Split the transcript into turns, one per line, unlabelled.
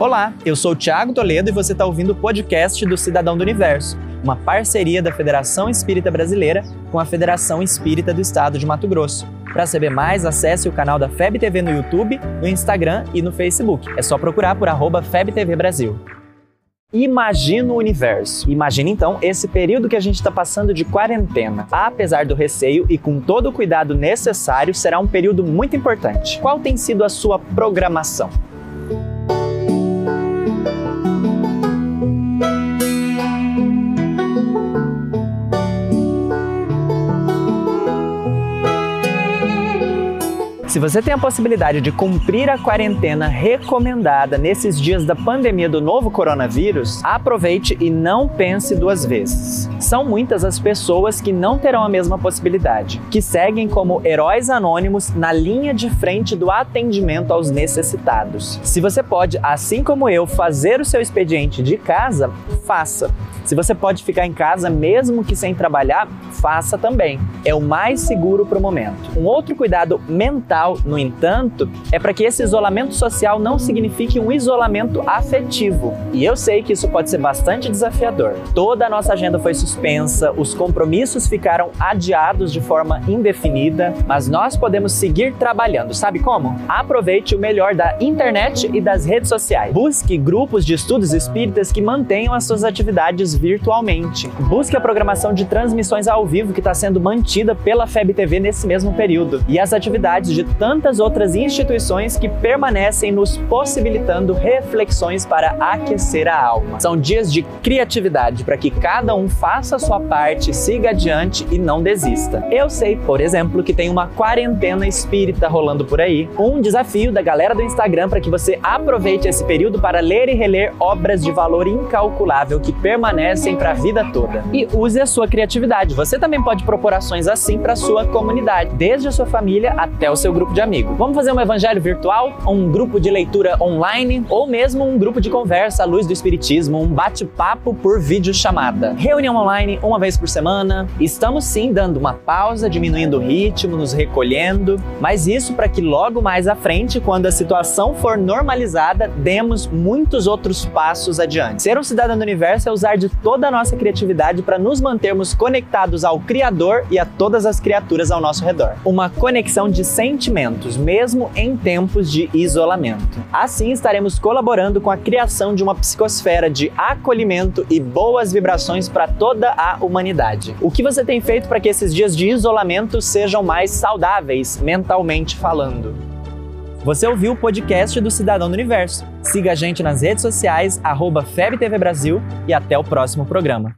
Olá, eu sou o Thiago Toledo e você está ouvindo o podcast do Cidadão do Universo, uma parceria da Federação Espírita Brasileira com a Federação Espírita do Estado de Mato Grosso. Para saber mais, acesse o canal da FEB TV no YouTube, no Instagram e no Facebook. É só procurar por arroba FebTV Brasil. Imagina o universo. Imagina então esse período que a gente está passando de quarentena. Apesar do receio e com todo o cuidado necessário, será um período muito importante. Qual tem sido a sua programação? Se você tem a possibilidade de cumprir a quarentena recomendada nesses dias da pandemia do novo coronavírus, aproveite e não pense duas vezes. São muitas as pessoas que não terão a mesma possibilidade, que seguem como heróis anônimos na linha de frente do atendimento aos necessitados. Se você pode, assim como eu, fazer o seu expediente de casa, faça. Se você pode ficar em casa mesmo que sem trabalhar, faça também. É o mais seguro para o momento. Um outro cuidado mental, no entanto, é para que esse isolamento social não signifique um isolamento afetivo. E eu sei que isso pode ser bastante desafiador. Toda a nossa agenda foi suspensa, os compromissos ficaram adiados de forma indefinida, mas nós podemos seguir trabalhando. Sabe como? Aproveite o melhor da internet e das redes sociais. Busque grupos de estudos espíritas que mantenham as suas atividades virtualmente. Busque a programação de transmissões ao vivo que está sendo mantida pela FEB TV nesse mesmo período e as atividades de tantas outras instituições que permanecem nos possibilitando reflexões para aquecer a alma. São dias de criatividade para que cada um faça a sua parte, siga adiante e não desista. Eu sei, por exemplo, que tem uma quarentena espírita rolando por aí, um desafio da galera do Instagram para que você aproveite esse período para ler e reler obras de valor incalculável que permanecem para a vida toda. E use a sua criatividade. Você também pode propor ações assim para sua comunidade, desde a sua família até o seu grupo de amigos. Vamos fazer um evangelho virtual, um grupo de leitura online ou mesmo um grupo de conversa à luz do espiritismo, um bate-papo por videochamada. Reunião online uma vez por semana. Estamos sim dando uma pausa, diminuindo o ritmo, nos recolhendo, mas isso para que logo mais à frente, quando a situação for normalizada, demos muitos outros passos adiante. Ser um cidadão do universo é usar de toda a nossa criatividade para nos mantermos conectados ao Criador e a todas as criaturas ao nosso redor. Uma conexão de sentimentos, mesmo em tempos de isolamento. Assim, estaremos colaborando com a criação de uma psicosfera de acolhimento e boas vibrações para toda a humanidade. O que você tem feito para que esses dias de isolamento sejam mais saudáveis, mentalmente falando? Você ouviu o podcast do Cidadão do Universo. Siga a gente nas redes sociais, arroba FebTV Brasil e até o próximo programa.